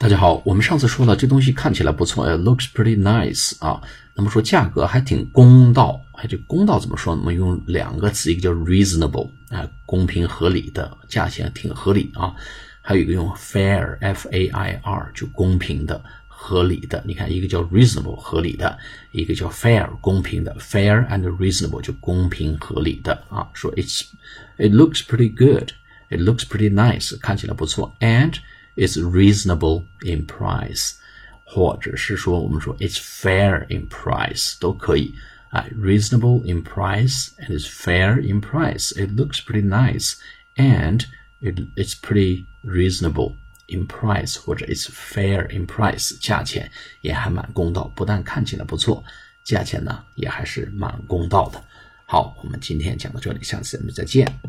大家好，我们上次说了，这东西看起来不错，it looks pretty nice 啊。那么说价格还挺公道，哎，这公道怎么说呢？我们用两个词，一个叫 reasonable 啊，公平合理的，价钱挺合理啊。还有一个用 fair，f a i r，就公平的、合理的。你看，一个叫 reasonable 合理的，一个叫 fair 公平的，fair and reasonable 就公平合理的啊。说 it's it looks pretty good，it looks pretty nice，看起来不错，and It's reasonable in price，或者是说我们说 it's fair in price 都可以啊。Reasonable in price and it's fair in price. It looks pretty nice and it it's pretty reasonable in price，或者 it's fair in price，价钱也还蛮公道，不但看起来不错，价钱呢也还是蛮公道的。好，我们今天讲到这里，下次咱们再见。